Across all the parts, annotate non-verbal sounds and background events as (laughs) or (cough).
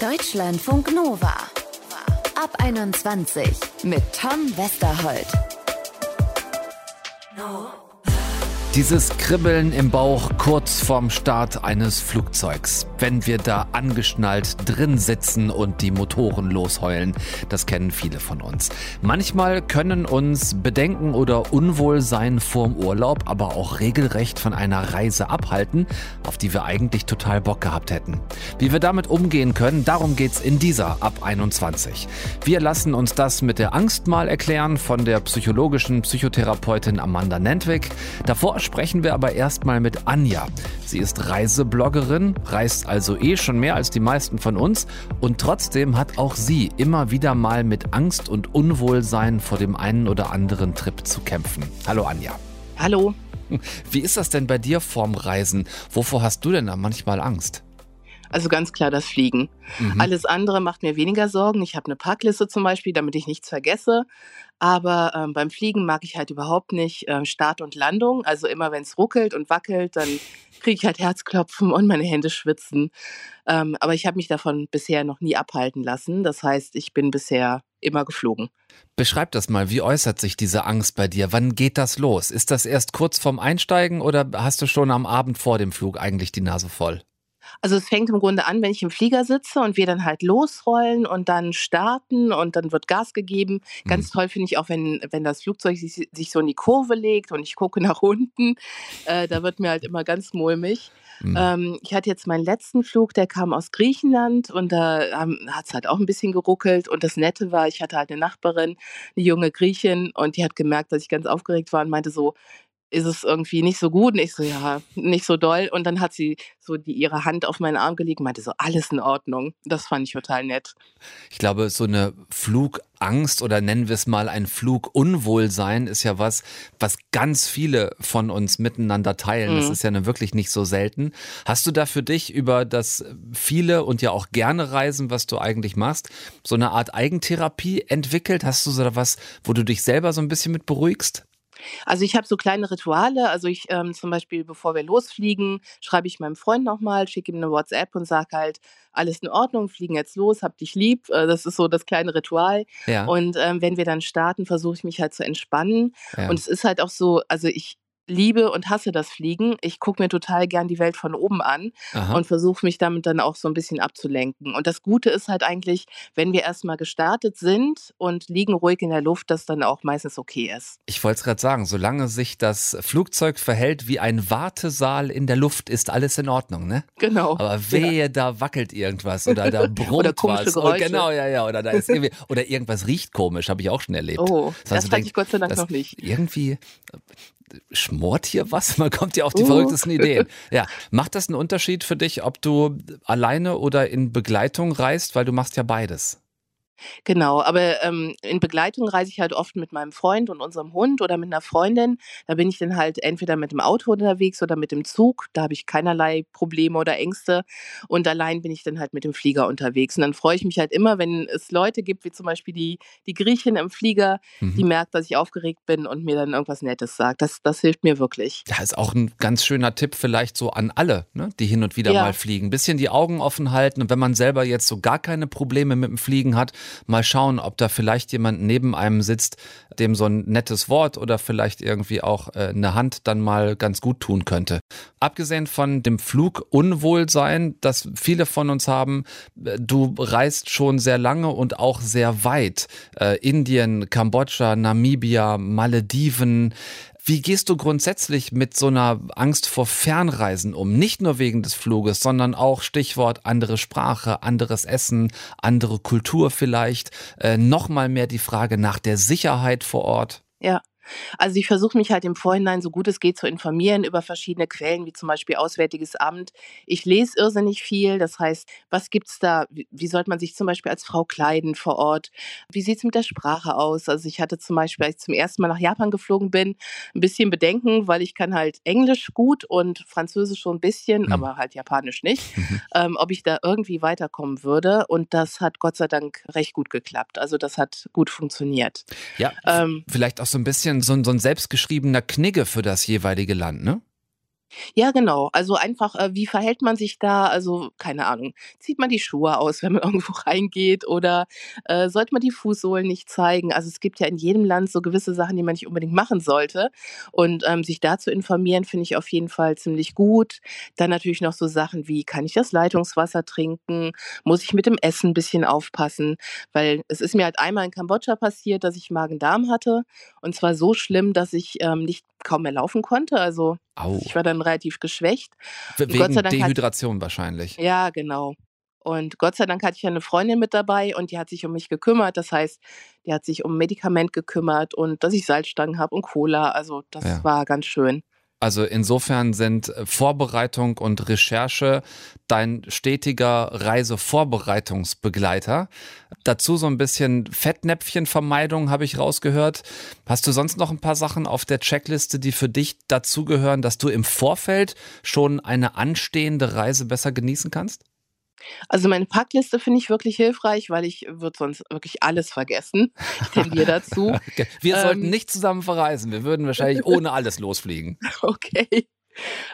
Deutschlandfunk Nova. Ab 21 mit Tom Westerholt. Dieses Kribbeln im Bauch kurz vorm Start eines Flugzeugs. Wenn wir da angeschnallt drin sitzen und die Motoren losheulen, das kennen viele von uns. Manchmal können uns Bedenken oder Unwohlsein vorm Urlaub aber auch regelrecht von einer Reise abhalten, auf die wir eigentlich total Bock gehabt hätten. Wie wir damit umgehen können, darum geht's in dieser ab 21. Wir lassen uns das mit der Angst mal erklären von der psychologischen Psychotherapeutin Amanda Nentwig. Davor sprechen wir aber erstmal mit Anja. Sie ist Reisebloggerin, reist also eh schon mehr als die meisten von uns und trotzdem hat auch sie immer wieder mal mit Angst und Unwohlsein vor dem einen oder anderen Trip zu kämpfen. Hallo Anja. Hallo. Wie ist das denn bei dir vorm Reisen? Wovor hast du denn da manchmal Angst? Also ganz klar das Fliegen. Mhm. Alles andere macht mir weniger Sorgen. Ich habe eine Packliste zum Beispiel, damit ich nichts vergesse. Aber ähm, beim Fliegen mag ich halt überhaupt nicht äh, Start und Landung. Also immer wenn es ruckelt und wackelt, dann kriege ich halt Herzklopfen und meine Hände schwitzen. Ähm, aber ich habe mich davon bisher noch nie abhalten lassen. Das heißt, ich bin bisher immer geflogen. Beschreib das mal, wie äußert sich diese Angst bei dir? Wann geht das los? Ist das erst kurz vorm Einsteigen oder hast du schon am Abend vor dem Flug eigentlich die Nase voll? Also es fängt im Grunde an, wenn ich im Flieger sitze und wir dann halt losrollen und dann starten und dann wird Gas gegeben. Ganz mhm. toll finde ich auch, wenn, wenn das Flugzeug sich, sich, so in die Kurve legt und ich gucke (laughs) nach unten. Äh, da wird mir halt immer ganz mulmig. Mhm. Ähm, ich hatte jetzt meinen letzten Flug, der kam aus Griechenland und da ähm, hat es halt auch ein bisschen geruckelt. Und das Nette war, ich hatte halt eine Nachbarin, eine junge Griechin, und die hat gemerkt, dass ich ganz aufgeregt war und meinte so, ist es irgendwie nicht so gut. Und ich so, ja, nicht so doll. Und dann hat sie so die, ihre Hand auf meinen Arm gelegt und meinte so, alles in Ordnung. Das fand ich total nett. Ich glaube, so eine Flugangst oder nennen wir es mal ein Flugunwohlsein ist ja was, was ganz viele von uns miteinander teilen. Mhm. Das ist ja ne, wirklich nicht so selten. Hast du da für dich über das viele und ja auch gerne Reisen, was du eigentlich machst, so eine Art Eigentherapie entwickelt? Hast du so was, wo du dich selber so ein bisschen mit beruhigst? Also ich habe so kleine Rituale. Also ich ähm, zum Beispiel, bevor wir losfliegen, schreibe ich meinem Freund nochmal, schicke ihm eine WhatsApp und sage halt, alles in Ordnung, fliegen jetzt los, hab dich lieb. Äh, das ist so das kleine Ritual. Ja. Und ähm, wenn wir dann starten, versuche ich mich halt zu entspannen. Ja. Und es ist halt auch so, also ich, liebe und hasse das Fliegen. Ich gucke mir total gern die Welt von oben an Aha. und versuche mich damit dann auch so ein bisschen abzulenken. Und das Gute ist halt eigentlich, wenn wir erstmal gestartet sind und liegen ruhig in der Luft, dass dann auch meistens okay ist. Ich wollte es gerade sagen, solange sich das Flugzeug verhält wie ein Wartesaal in der Luft, ist alles in Ordnung, ne? Genau. Aber wehe, ja. da wackelt irgendwas oder da (laughs) brummt oder was. Geräusche. Oh, genau, ja, ja. Oder da ist irgendwie, oder irgendwas riecht komisch, habe ich auch schon erlebt. Oh, das, das hatte ich Gott sei Dank noch nicht. Irgendwie schmort hier was? (laughs) Man kommt ja auf die uh. verrücktesten Ideen. Ja, macht das einen Unterschied für dich, ob du alleine oder in Begleitung reist, weil du machst ja beides? Genau, aber ähm, in Begleitung reise ich halt oft mit meinem Freund und unserem Hund oder mit einer Freundin. Da bin ich dann halt entweder mit dem Auto unterwegs oder mit dem Zug. Da habe ich keinerlei Probleme oder Ängste. Und allein bin ich dann halt mit dem Flieger unterwegs. Und dann freue ich mich halt immer, wenn es Leute gibt, wie zum Beispiel die, die Griechin im Flieger, mhm. die merkt, dass ich aufgeregt bin und mir dann irgendwas Nettes sagt. Das, das hilft mir wirklich. Ja, ist auch ein ganz schöner Tipp vielleicht so an alle, ne, die hin und wieder ja. mal fliegen. Ein bisschen die Augen offen halten. Und wenn man selber jetzt so gar keine Probleme mit dem Fliegen hat, mal schauen, ob da vielleicht jemand neben einem sitzt, dem so ein nettes Wort oder vielleicht irgendwie auch äh, eine Hand dann mal ganz gut tun könnte. Abgesehen von dem Flugunwohlsein, das viele von uns haben, äh, du reist schon sehr lange und auch sehr weit. Äh, Indien, Kambodscha, Namibia, Malediven. Wie gehst du grundsätzlich mit so einer Angst vor Fernreisen um? Nicht nur wegen des Fluges, sondern auch Stichwort andere Sprache, anderes Essen, andere Kultur vielleicht. Äh, Nochmal mehr die Frage nach der Sicherheit vor Ort. Ja. Also ich versuche mich halt im Vorhinein so gut es geht zu informieren über verschiedene Quellen, wie zum Beispiel Auswärtiges Amt. Ich lese irrsinnig viel. Das heißt, was gibt es da? Wie, sollte man sich zum Beispiel als Frau kleiden vor Ort? Wie sieht es mit der Sprache aus? Also ich hatte zum Beispiel, als ich zum ersten Mal nach Japan geflogen bin, ein bisschen Bedenken, weil ich kann halt Englisch gut und Französisch schon ein bisschen, mhm. aber halt Japanisch nicht, mhm. ähm, ob ich da irgendwie weiterkommen würde. Und das hat Gott sei Dank recht gut geklappt. Also das hat gut funktioniert. Ja, ähm, vielleicht auch so ein bisschen so ein, so ein selbstgeschriebener Knigge für das jeweilige Land, ne? Ja, genau. Also einfach, äh, wie verhält man sich da? Also, keine Ahnung, zieht man die Schuhe aus, (laughs) wenn man irgendwo reingeht oder, äh, sollte man die Fußsohlen nicht zeigen? Also, es gibt ja in jedem Land so gewisse Sachen, die man nicht unbedingt machen sollte. Und, ähm, sich da zu informieren, finde ich auf jeden Fall ziemlich gut. Dann natürlich noch so Sachen wie: Kann ich das Leitungswasser trinken? Muss ich mit dem Essen 'n bisschen aufpassen? Weil es ist mir halt einmal in Kambodscha passiert, dass ich Magen-Darm hatte und zwar so schlimm, dass ich, ähm, nicht kaum mehr laufen konnte. Also, Au. ich war dann relativ geschwächt. Wegen Dehydration wahrscheinlich. ja, genau. Und Gott sei Dank hatte ich ja 'ne Freundin mit dabei und die hat sich um mich gekümmert. Das heißt, die hat sich um Medikament gekümmert und dass ich Salzstangen habe und Cola. Also, das Ja. war ganz schön. Also insofern sind äh, Vorbereitung und Recherche dein stetiger Reisevorbereitungsbegleiter. Dazu so ein bisschen Fettnäpfchenvermeidung habe ich rausgehört. Hast du sonst noch ein paar Sachen auf der Checkliste, die für dich dazugehören, dass du im Vorfeld schon eine anstehende Reise besser genießen kannst? Also, meine Packliste finde ich wirklich hilfreich, weil ich würde sonst wirklich alles vergessen. Ich tendiere dazu. (laughs) Okay. Wir sollten Ähm. nicht zusammen verreisen. Wir würden wahrscheinlich (laughs) ohne alles losfliegen. Okay.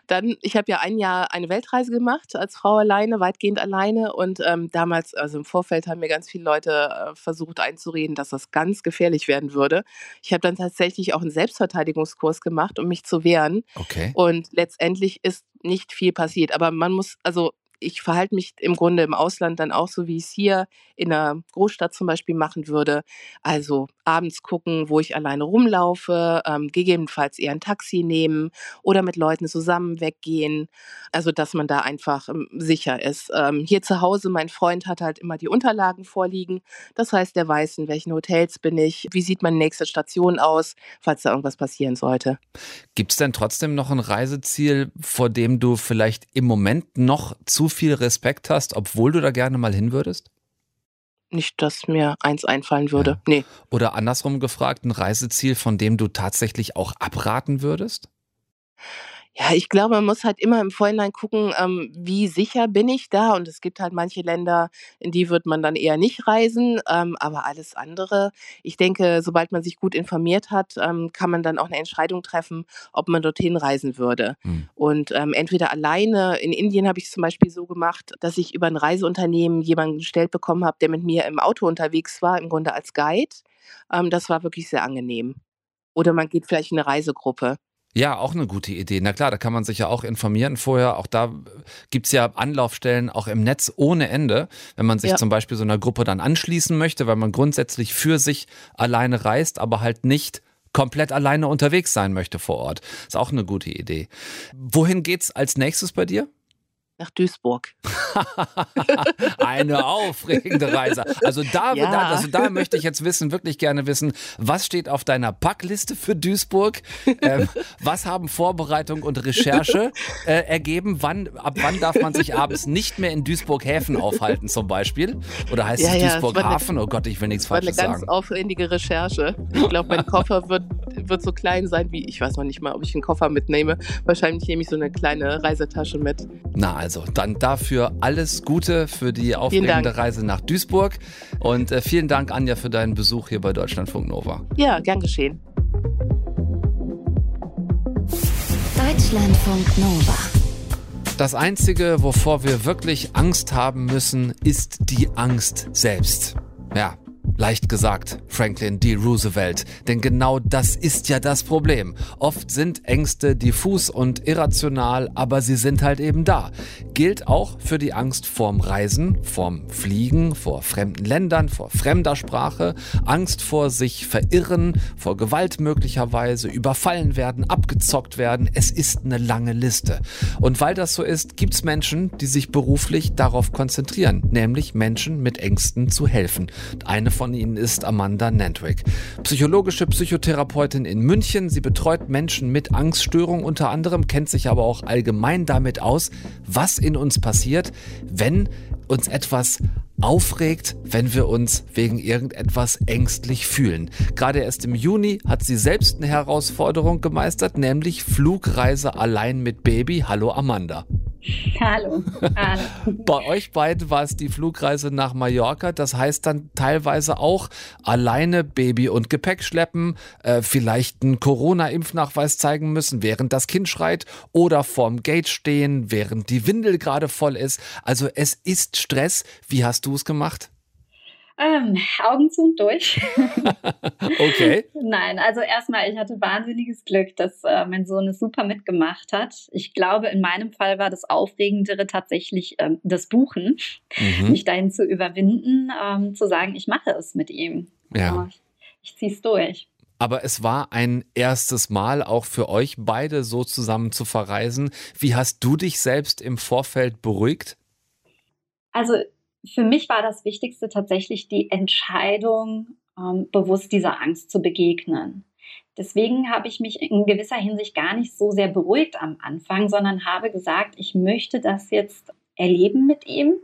Dann ich habe ja ein Jahr eine Weltreise gemacht als Frau alleine, weitgehend alleine und, ähm, damals also, im Vorfeld haben mir ganz viele Leute, äh, versucht einzureden, dass das ganz gefährlich werden würde. Ich habe dann tatsächlich auch 'n Selbstverteidigungskurs gemacht, um mich zu wehren Okay. und letztendlich ist nicht viel passiert. Aber man muss also, ich verhalte mich im Grunde im Ausland dann auch so, wie ich's hier in 'ner Großstadt zum Beispiel machen würde. Also, abends gucken, wo ich alleine rumlaufe, ähm, gegebenenfalls eher 'n Taxi nehmen oder mit Leuten zusammen weggehen. Also, dass man da einfach, ähm, sicher ist. Ähm, hier zu Hause mein Freund hat halt immer die Unterlagen vorliegen. Das heißt, der weiß, in welchen Hotels bin ich, wie sieht meine nächste Station aus, falls da irgendwas passieren sollte. Gibt's denn trotzdem noch 'n Reiseziel, vor dem du vielleicht im Moment noch zu viel Respekt hast, obwohl du da gerne mal hin würdest? Nicht, dass mir eins einfallen Ja. würde. Ne. Oder andersrum gefragt, 'n Reiseziel, von dem du tatsächlich auch abraten würdest? Ja, ich glaube, man muss halt immer im Vorhinein gucken, ähm, wie sicher bin ich da? Und es gibt halt manche Länder, in die wird man dann eher nicht reisen, ähm, aber alles andere ich denke, sobald man sich gut informiert hat, ähm, kann man dann auch 'ne Entscheidung treffen, ob man dorthin reisen würde. Mhm. Und, ähm, entweder alleine in Indien habe ich's zum Beispiel so gemacht, dass ich über 'n Reiseunternehmen jemanden gestellt bekommen habe, der mit mir im Auto unterwegs war, im Grunde als Guide. Ähm, das war wirklich sehr angenehm. Oder man geht vielleicht in 'ne Reisegruppe. Ja, auch 'ne gute Idee. Na klar, da kann man sich ja auch informieren vorher. Auch da gibt's ja Anlaufstellen auch im Netz ohne Ende, wenn man sich Ja. zum Beispiel so 'ner Gruppe dann anschließen möchte, weil man grundsätzlich für sich alleine reist, aber halt nicht komplett alleine unterwegs sein möchte vor Ort. Ist auch 'ne gute Idee. Wohin geht's als Nächstes bei dir? Nach Duisburg. (laughs) Eine aufregende Reise. Also da, Ja. da, also da möchte ich jetzt wissen, wirklich gerne wissen, was steht auf deiner Packliste für Duisburg? Ähm, was haben Vorbereitung und Recherche äh, ergeben? Wann, ab wann darf man sich abends nicht mehr in Duisburg-Häfen aufhalten zum Beispiel? Oder heißt Ja, es ja, es war Duisburg-Hafen? Oh Gott, ich will nichts Das war 'ne Falsches ganz sagen. aufwendige Recherche. Ich glaube, mein Koffer wird wird so klein sein wie ich weiß noch nicht mal, ob ich 'n Koffer mitnehme. Wahrscheinlich nehme ich so 'ne kleine Reisetasche mit. Na also, dann dafür alles Gute für die aufregende. Reise nach Duisburg. Und äh, vielen Dank, Anja, für deinen Besuch hier bei Deutschlandfunk Nova. Ja, gern geschehen. Deutschlandfunk Nova. Das Einzige, wovor wir wirklich Angst haben müssen, ist die Angst selbst. Ja, leicht gesagt, Franklin D. Roosevelt. Denn genau das ist ja das Problem. Oft sind Ängste diffus und irrational, aber sie sind halt eben da. Gilt auch für die Angst vorm Reisen, vorm Fliegen, vor fremden Ländern, vor fremder Sprache, Angst vor sich verirren, vor Gewalt möglicherweise, überfallen werden, abgezockt werden. Es ist eine lange Liste. Und weil das so ist, gibt's Menschen, die sich beruflich darauf konzentrieren, nämlich Menschen mit Ängsten zu helfen. Eine von ihnen ist Amanda Nantwick. Psychologische Psychotherapeutin in München. Sie betreut Menschen mit Angststörung unter anderem, kennt sich aber auch allgemein damit aus, was in uns passiert, wenn uns etwas aufregt, wenn wir uns wegen irgendetwas ängstlich fühlen. Gerade erst im Juni hat sie selbst eine Herausforderung gemeistert, nämlich Flugreise allein mit Baby. Hallo Amanda. Hallo. Hallo. Bei euch beiden war es die Flugreise nach Mallorca. Das heißt dann teilweise auch alleine Baby und Gepäck schleppen, äh, vielleicht einen Corona-Impfnachweis zeigen müssen, während das Kind schreit oder vorm Gate stehen, während die Windel gerade voll ist. Also es ist Stress. Wie hast du es gemacht? Ähm, Augen zu und durch. (laughs) okay. Nein, also erstmal, ich hatte wahnsinniges Glück, dass äh, mein Sohn es super mitgemacht hat. Ich glaube, in meinem Fall war das Aufregendere tatsächlich ähm, das Buchen, mhm. mich dahin zu überwinden, ähm, zu sagen, ich mache es mit ihm. Ja. Ich, ich ziehe es durch. Aber es war ein erstes Mal auch für euch beide so zusammen zu verreisen. Wie hast du dich selbst im Vorfeld beruhigt? Also für mich war das Wichtigste tatsächlich die Entscheidung, ähm, bewusst dieser Angst zu begegnen. Deswegen habe ich mich in gewisser Hinsicht gar nicht so sehr beruhigt am Anfang, sondern habe gesagt, ich möchte das jetzt erleben mit ihm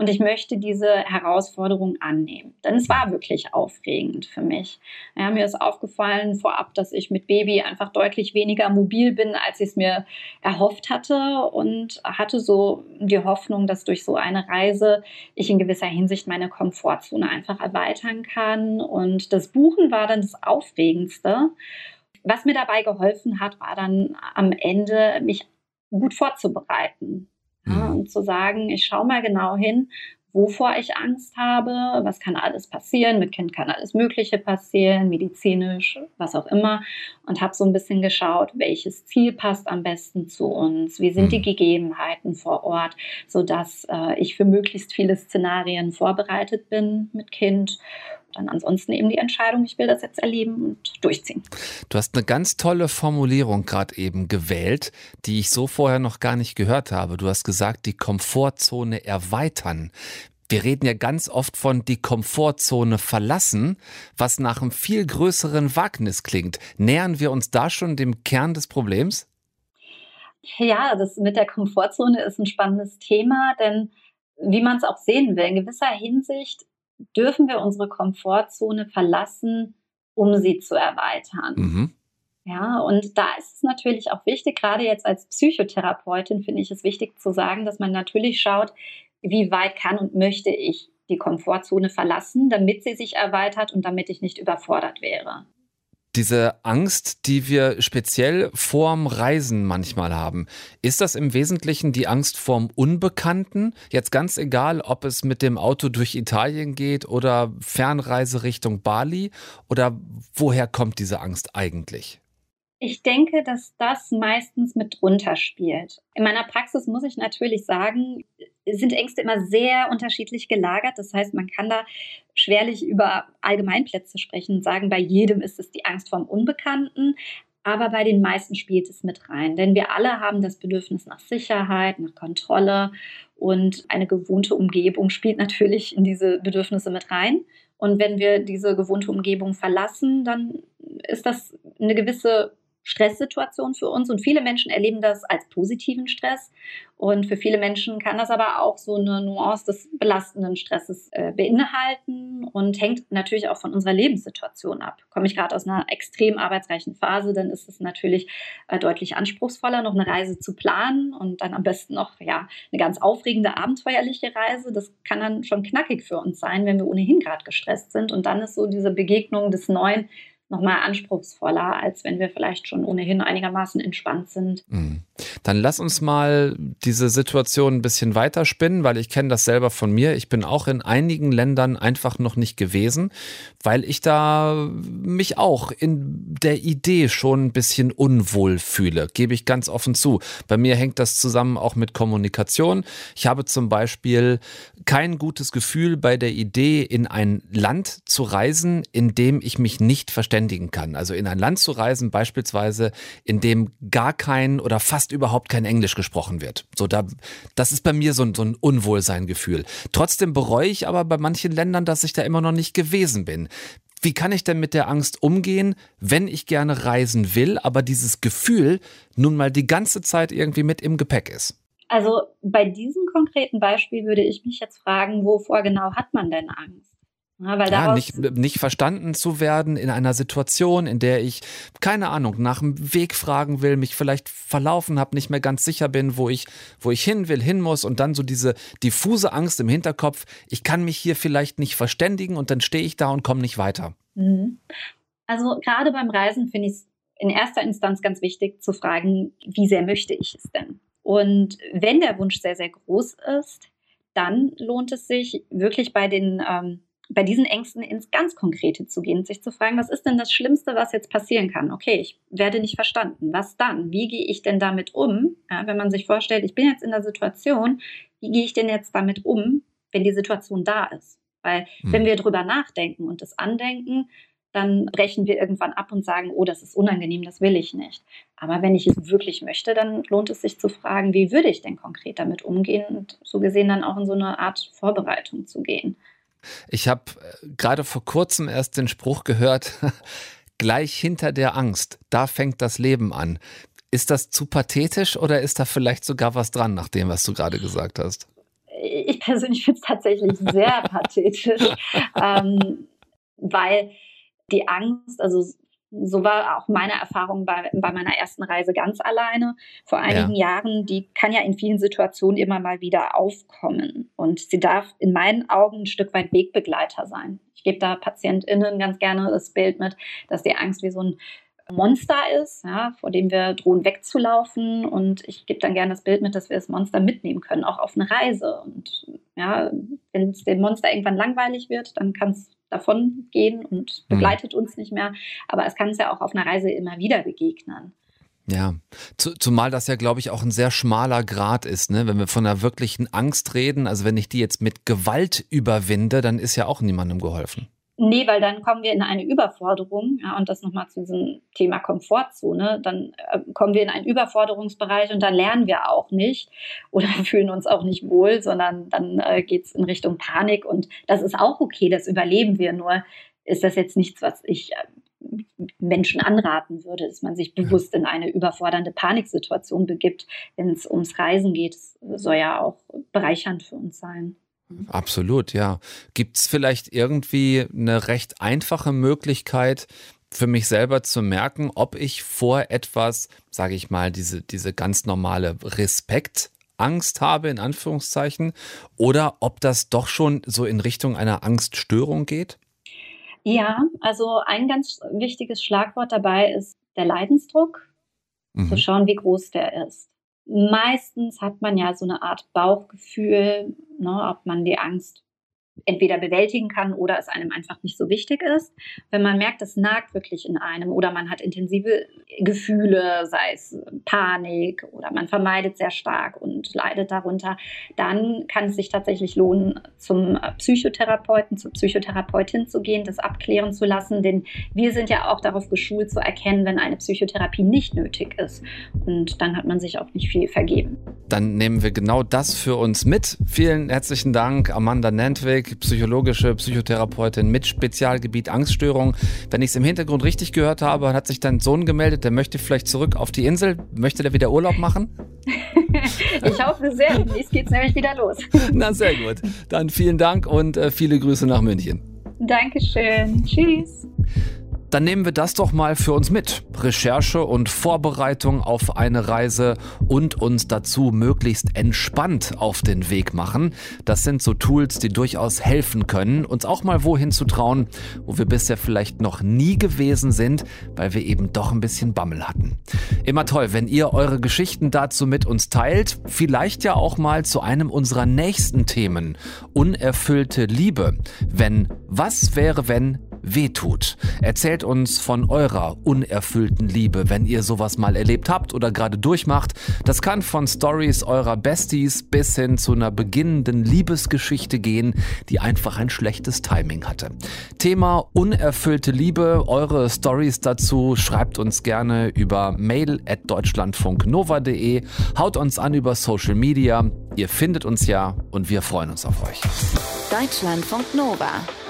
und ich möchte diese Herausforderung annehmen. Denn es war wirklich aufregend für mich. Ja, mir ist aufgefallen vorab, dass ich mit Baby einfach deutlich weniger mobil bin, als ich es mir erhofft hatte und hatte so die Hoffnung, dass durch so eine Reise ich in gewisser Hinsicht meine Komfortzone einfach erweitern kann. Und das Buchen war dann das Aufregendste. Was mir dabei geholfen hat, war dann am Ende, mich gut vorzubereiten. Ja, mhm. und zu sagen, ich schaue mal genau hin, wovor ich Angst habe, was kann alles passieren, mit Kind kann alles Mögliche passieren, medizinisch, was auch immer, und habe so ein bisschen geschaut, welches Ziel passt am besten zu uns, wie sind die mhm. Gegebenheiten vor Ort, sodass äh, ich für möglichst viele Szenarien vorbereitet bin mit Kind dann ansonsten eben die Entscheidung, ich will das jetzt erleben und durchziehen. Du hast eine ganz tolle Formulierung gerade eben gewählt, die ich so vorher noch gar nicht gehört habe. Du hast gesagt, die Komfortzone erweitern. Wir reden ja ganz oft von die Komfortzone verlassen, was nach einem viel größeren Wagnis klingt. Nähern wir uns da schon dem Kern des Problems? Ja, das mit der Komfortzone ist ein spannendes Thema, denn wie man es auch sehen will, in gewisser Hinsicht dürfen wir unsere Komfortzone verlassen, um sie zu erweitern. Mhm. Ja, und da ist es natürlich auch wichtig, gerade jetzt als Psychotherapeutin finde ich es wichtig zu sagen, dass man natürlich schaut, wie weit kann und möchte ich die Komfortzone verlassen, damit sie sich erweitert und damit ich nicht überfordert wäre diese Angst, die wir speziell vorm Reisen manchmal haben, ist das im Wesentlichen die Angst vorm Unbekannten? Jetzt ganz egal, ob es mit dem Auto durch Italien geht oder Fernreise Richtung Bali oder woher kommt diese Angst eigentlich? Ich denke, dass das meistens mit drunter spielt. In meiner Praxis muss ich natürlich sagen, sind Ängste immer sehr unterschiedlich gelagert. Das heißt, man kann da schwerlich über Allgemeinplätze sprechen und sagen, bei jedem ist es die Angst vorm Unbekannten. Aber bei den meisten spielt es mit rein. Denn wir alle haben das Bedürfnis nach Sicherheit, nach Kontrolle und eine gewohnte Umgebung spielt natürlich in diese Bedürfnisse mit rein. Und wenn wir diese gewohnte Umgebung verlassen, dann ist das eine gewisse Stresssituation für uns und viele Menschen erleben das als positiven Stress und für viele Menschen kann das aber auch so eine Nuance des belastenden Stresses äh, beinhalten und hängt natürlich auch von unserer Lebenssituation ab. Komme ich gerade aus einer extrem arbeitsreichen Phase, dann ist es natürlich äh, deutlich anspruchsvoller, noch eine Reise zu planen und dann am besten noch ja eine ganz aufregende abenteuerliche Reise. Das kann dann schon knackig für uns sein, wenn wir ohnehin gerade gestresst sind und dann ist so diese Begegnung des Neuen nochmal anspruchsvoller, als wenn wir vielleicht schon ohnehin einigermaßen entspannt sind. Mhm. Dann lass uns mal diese Situation ein bisschen weiterspinnen, weil ich kenne das selber von mir. Ich bin auch in einigen Ländern einfach noch nicht gewesen, weil ich da mich auch in der Idee schon ein bisschen unwohl fühle, gebe ich ganz offen zu. Bei mir hängt das zusammen auch mit Kommunikation. Ich habe zum Beispiel kein gutes Gefühl bei der Idee, in ein Land zu reisen, in dem ich mich nicht verständigen kann. Also in ein Land zu reisen, beispielsweise, in dem gar kein oder fast überhaupt kein Englisch gesprochen wird. So, da, das ist bei mir so, so ein Unwohlseingefühl. Trotzdem bereue ich aber bei manchen Ländern, dass ich da immer noch nicht gewesen bin. Wie kann ich denn mit der Angst umgehen, wenn ich gerne reisen will, aber dieses Gefühl nun mal die ganze Zeit irgendwie mit im Gepäck ist? Also bei diesem konkreten Beispiel würde ich mich jetzt fragen, wovor genau hat man denn Angst? Ja, nicht, nicht verstanden zu werden in einer Situation, in der ich, keine Ahnung, nach dem Weg fragen will, mich vielleicht verlaufen habe, nicht mehr ganz sicher bin, wo ich, wo ich hin will, hin muss und dann so diese diffuse Angst im Hinterkopf, ich kann mich hier vielleicht nicht verständigen und dann stehe ich da und komme nicht weiter. Mhm. Also gerade beim Reisen finde ich es in erster Instanz ganz wichtig zu fragen, wie sehr möchte ich es denn? Und wenn der Wunsch sehr, sehr groß ist, dann lohnt es sich wirklich bei den ähm, bei diesen Ängsten ins ganz Konkrete zu gehen, sich zu fragen, was ist denn das Schlimmste, was jetzt passieren kann? Okay, ich werde nicht verstanden. Was dann? Wie gehe ich denn damit um? Ja, wenn man sich vorstellt, ich bin jetzt in der Situation, wie gehe ich denn jetzt damit um, wenn die Situation da ist? Weil hm. wenn wir drüber nachdenken und das andenken, dann brechen wir irgendwann ab und sagen, oh, das ist unangenehm, das will ich nicht. Aber wenn ich es wirklich möchte, dann lohnt es sich zu fragen, wie würde ich denn konkret damit umgehen und so gesehen dann auch in so eine Art Vorbereitung zu gehen. Ich habe äh, gerade vor kurzem erst den Spruch gehört, (laughs) gleich hinter der Angst, da fängt das Leben an. Ist das zu pathetisch oder ist da vielleicht sogar was dran, nach dem, was du gerade gesagt hast? Ich persönlich finde es tatsächlich sehr (laughs) pathetisch, ähm, weil die Angst, also so war auch meine Erfahrung bei, bei meiner ersten Reise ganz alleine vor einigen ja. Jahren. Die kann ja in vielen Situationen immer mal wieder aufkommen. Und sie darf in meinen Augen ein Stück weit Wegbegleiter sein. Ich gebe da PatientInnen ganz gerne das Bild mit, dass die Angst wie so ein Monster ist, ja, vor dem wir drohen wegzulaufen. Und ich gebe dann gerne das Bild mit, dass wir das Monster mitnehmen können, auch auf eine Reise. Und ja, wenn es dem Monster irgendwann langweilig wird, dann kann es davon gehen und mhm. begleitet mhm. uns nicht mehr. Aber es kann uns ja auch auf einer Reise immer wieder begegnen. Ja, zumal das ja, glaube ich, auch ein sehr schmaler Grad ist, ne? Wenn wir von einer wirklichen Angst reden, also wenn ich die jetzt mit Gewalt überwinde, dann ist ja auch niemandem geholfen. Nee, weil dann kommen wir in eine Überforderung. Ja, und das nochmal zu diesem Thema Komfortzone. Dann äh, kommen wir in einen Überforderungsbereich und dann lernen wir auch nicht oder (laughs) fühlen uns auch nicht wohl, sondern dann äh, geht es in Richtung Panik. Und das ist auch okay, das überleben wir. Nur ist das jetzt nichts, was ich äh, Menschen anraten würde, dass man sich bewusst in eine überfordernde Paniksituation begibt, wenn es ums Reisen geht. Das soll ja auch bereichernd für uns sein. Absolut, ja. Gibt es vielleicht irgendwie eine recht einfache Möglichkeit, für mich selber zu merken, ob ich vor etwas, sage ich mal, diese, diese ganz normale Respektangst habe, in Anführungszeichen, oder ob das doch schon so in Richtung einer Angststörung geht? Ja, also ein ganz wichtiges Schlagwort dabei ist der Leidensdruck. Mhm. Zu schauen, wie groß der ist meistens hat man ja so eine Art Bauchgefühl, ne, ob man die Angst entweder bewältigen kann oder es einem einfach nicht so wichtig ist. Wenn man merkt, es nagt wirklich in einem oder man hat intensive Gefühle, sei es Panik oder man vermeidet sehr stark und leidet darunter, dann kann es sich tatsächlich lohnen, zum Psychotherapeuten, zur Psychotherapeutin zu gehen, das abklären zu lassen, denn wir sind ja auch darauf geschult zu erkennen, wenn eine Psychotherapie nicht nötig ist. Und dann hat man sich auch nicht viel vergeben. Dann nehmen wir genau das für uns mit. Vielen herzlichen Dank, Amanda Nentwig psychologische Psychotherapeutin mit Spezialgebiet Angststörung. Wenn ich es im Hintergrund richtig gehört habe, hat sich dein Sohn gemeldet, der möchte vielleicht zurück auf die Insel. Möchte der wieder Urlaub machen? (laughs) ich hoffe sehr. Demnächst geht es nämlich wieder los. (laughs) Na, sehr gut. Dann vielen Dank und äh, viele Grüße nach München. Dankeschön. Tschüss. Dann nehmen wir das doch mal für uns mit. Recherche und Vorbereitung auf eine Reise und uns dazu möglichst entspannt auf den Weg machen. Das sind so Tools, die durchaus helfen können, uns auch mal wohin zu trauen, wo wir bisher vielleicht noch nie gewesen sind, weil wir eben doch ein bisschen Bammel hatten. Immer toll, wenn ihr eure Geschichten dazu mit uns teilt. Vielleicht ja auch mal zu einem unserer nächsten Themen. Unerfüllte Liebe. Wenn was wäre, wenn wehtut. Erzählt uns von eurer unerfüllten Liebe, wenn ihr sowas mal erlebt habt oder gerade durchmacht. Das kann von Stories eurer Besties bis hin zu einer beginnenden Liebesgeschichte gehen, die einfach ein schlechtes Timing hatte. Thema unerfüllte Liebe, eure Stories dazu schreibt uns gerne über mail at deutschlandfunknova.de, haut uns an über Social Media. Ihr findet uns ja und wir freuen uns auf euch. Deutschlandfunk Nova